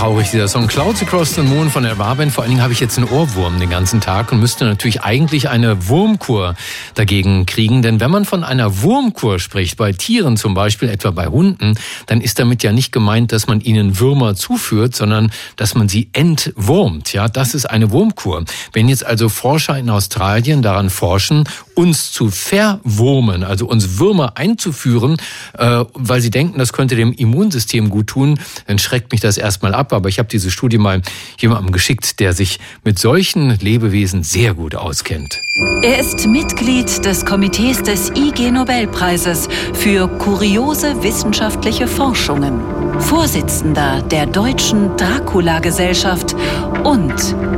traurig, dieser Song Clouds Across the Moon von der Barband. Vor allen Dingen habe ich jetzt einen Ohrwurm den ganzen Tag und müsste natürlich eigentlich eine Wurmkur dagegen kriegen. Denn wenn man von einer Wurmkur spricht, bei Tieren zum Beispiel, etwa bei Hunden, dann ist damit ja nicht gemeint, dass man ihnen Würmer zuführt, sondern dass man sie entwurmt. Ja, das ist eine Wurmkur. Wenn jetzt also Forscher in Australien daran forschen, uns zu verwurmen, also uns Würmer einzuführen, äh, weil sie denken, das könnte dem Immunsystem gut tun, dann schreckt mich das erstmal ab. Aber ich habe diese Studie mal jemandem geschickt, der sich mit solchen Lebewesen sehr gut auskennt. Er ist Mitglied des Komitees des IG Nobelpreises für kuriose wissenschaftliche Forschungen, Vorsitzender der Deutschen Dracula-Gesellschaft und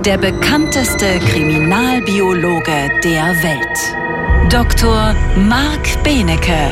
der bekannteste Kriminalbiologe der Welt. Dr. Marc Benecke,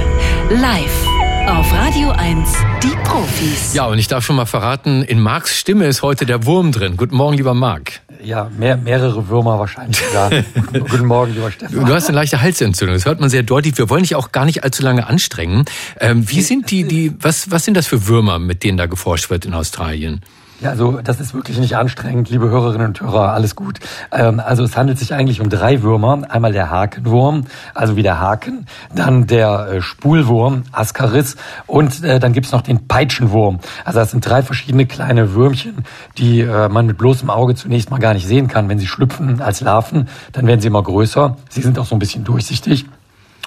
live auf Radio 1, die Profis. Ja, und ich darf schon mal verraten, in Marks Stimme ist heute der Wurm drin. Guten Morgen, lieber Marc. Ja, mehr, mehrere Würmer wahrscheinlich sogar. Guten Morgen, lieber Stefan. Du hast eine leichte Halsentzündung, das hört man sehr deutlich. Wir wollen dich auch gar nicht allzu lange anstrengen. Ähm, wie sind die, die, was, was sind das für Würmer, mit denen da geforscht wird in Australien? Ja, also das ist wirklich nicht anstrengend, liebe Hörerinnen und Hörer, alles gut. Ähm, also es handelt sich eigentlich um drei Würmer. Einmal der Hakenwurm, also wie der Haken, dann der äh, Spulwurm, Ascaris und äh, dann gibt's noch den Peitschenwurm. Also das sind drei verschiedene kleine Würmchen, die äh, man mit bloßem Auge zunächst mal gar nicht sehen kann. Wenn sie schlüpfen als Larven, dann werden sie immer größer. Sie sind auch so ein bisschen durchsichtig.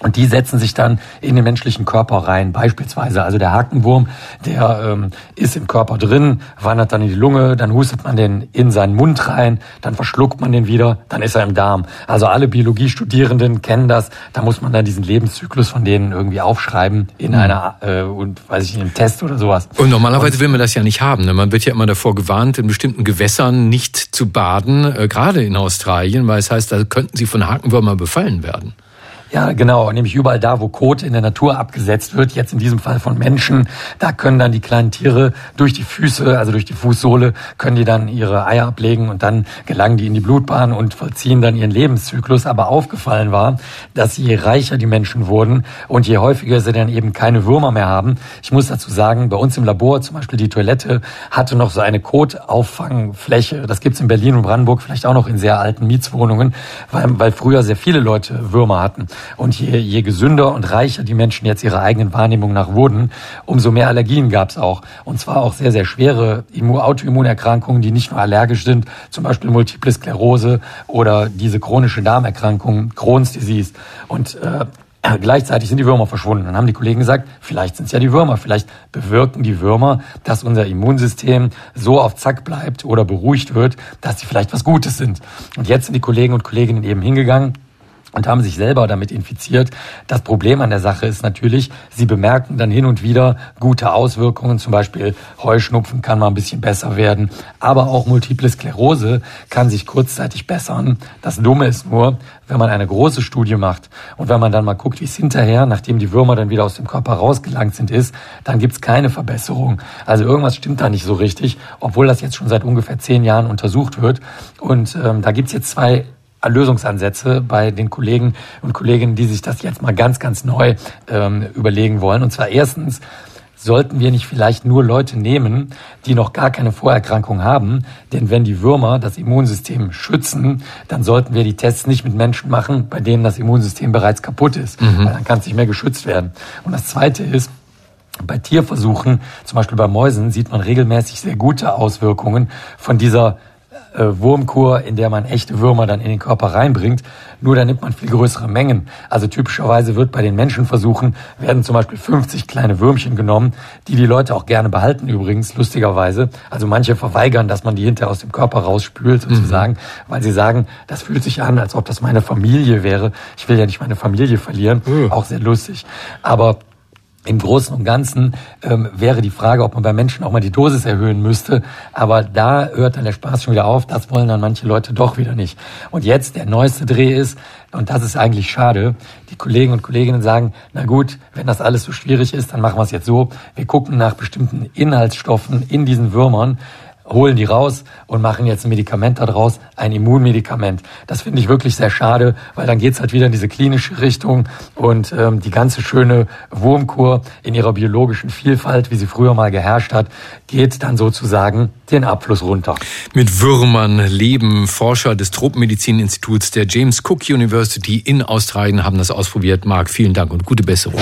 Und die setzen sich dann in den menschlichen Körper rein. Beispielsweise, also der Hakenwurm, der ähm, ist im Körper drin, wandert dann in die Lunge, dann hustet man den in seinen Mund rein, dann verschluckt man den wieder, dann ist er im Darm. Also alle Biologiestudierenden kennen das. Da muss man dann diesen Lebenszyklus von denen irgendwie aufschreiben in mhm. einer äh, und weiß ich in einem Test oder sowas. Und normalerweise und, will man das ja nicht haben. Ne? Man wird ja immer davor gewarnt, in bestimmten Gewässern nicht zu baden, äh, gerade in Australien, weil es heißt, da könnten sie von Hakenwürmer befallen werden. Ja, genau. Nämlich überall da, wo Kot in der Natur abgesetzt wird, jetzt in diesem Fall von Menschen, da können dann die kleinen Tiere durch die Füße, also durch die Fußsohle, können die dann ihre Eier ablegen und dann gelangen die in die Blutbahn und vollziehen dann ihren Lebenszyklus. Aber aufgefallen war, dass je reicher die Menschen wurden und je häufiger sie dann eben keine Würmer mehr haben. Ich muss dazu sagen, bei uns im Labor zum Beispiel die Toilette hatte noch so eine Kotauffangfläche. Das gibt's in Berlin und Brandenburg vielleicht auch noch in sehr alten Mietswohnungen, weil, weil früher sehr viele Leute Würmer hatten. Und je, je gesünder und reicher die Menschen jetzt ihrer eigenen Wahrnehmung nach wurden, umso mehr Allergien gab es auch. Und zwar auch sehr, sehr schwere Autoimmunerkrankungen, die nicht nur allergisch sind, zum Beispiel Multiple Sklerose oder diese chronische Darmerkrankung, Crohn's Disease. Und äh, Gleichzeitig sind die Würmer verschwunden. Dann haben die Kollegen gesagt, vielleicht sind es ja die Würmer, vielleicht bewirken die Würmer, dass unser Immunsystem so auf Zack bleibt oder beruhigt wird, dass sie vielleicht was Gutes sind. Und jetzt sind die Kollegen und Kolleginnen eben hingegangen und haben sich selber damit infiziert. Das Problem an der Sache ist natürlich, sie bemerken dann hin und wieder gute Auswirkungen. Zum Beispiel Heuschnupfen kann mal ein bisschen besser werden, aber auch Multiple Sklerose kann sich kurzzeitig bessern. Das Dumme ist nur, wenn man eine große Studie macht und wenn man dann mal guckt, wie es hinterher, nachdem die Würmer dann wieder aus dem Körper rausgelangt sind, ist, dann gibt's keine Verbesserung. Also irgendwas stimmt da nicht so richtig, obwohl das jetzt schon seit ungefähr zehn Jahren untersucht wird. Und ähm, da gibt's jetzt zwei Lösungsansätze bei den Kollegen und Kolleginnen, die sich das jetzt mal ganz, ganz neu ähm, überlegen wollen. Und zwar erstens, sollten wir nicht vielleicht nur Leute nehmen, die noch gar keine Vorerkrankung haben. Denn wenn die Würmer das Immunsystem schützen, dann sollten wir die Tests nicht mit Menschen machen, bei denen das Immunsystem bereits kaputt ist. Mhm. Weil dann kann es nicht mehr geschützt werden. Und das Zweite ist, bei Tierversuchen, zum Beispiel bei Mäusen, sieht man regelmäßig sehr gute Auswirkungen von dieser äh, Wurmkur, in der man echte Würmer dann in den Körper reinbringt. Nur da nimmt man viel größere Mengen. Also typischerweise wird bei den Menschenversuchen werden zum Beispiel 50 kleine Würmchen genommen, die die Leute auch gerne behalten übrigens, lustigerweise. Also manche verweigern, dass man die hinterher aus dem Körper rausspült sozusagen, mhm. weil sie sagen, das fühlt sich an, als ob das meine Familie wäre. Ich will ja nicht meine Familie verlieren. Mhm. Auch sehr lustig. Aber im Großen und Ganzen ähm, wäre die Frage, ob man bei Menschen auch mal die Dosis erhöhen müsste. Aber da hört dann der Spaß schon wieder auf. Das wollen dann manche Leute doch wieder nicht. Und jetzt der neueste Dreh ist, und das ist eigentlich schade, die Kollegen und Kolleginnen sagen, na gut, wenn das alles so schwierig ist, dann machen wir es jetzt so. Wir gucken nach bestimmten Inhaltsstoffen in diesen Würmern, holen die raus und machen jetzt ein Medikament daraus, ein Immunmedikament. Das finde ich wirklich sehr schade, weil dann geht's halt wieder in diese klinische Richtung und ähm, die ganze schöne Wurmkur in ihrer biologischen Vielfalt, wie sie früher mal geherrscht hat, geht dann sozusagen den Abfluss runter. Mit Würmern leben Forscher des Tropenmedizininstituts der James Cook University in Australien, haben das ausprobiert. Marc, vielen Dank und gute Besserung.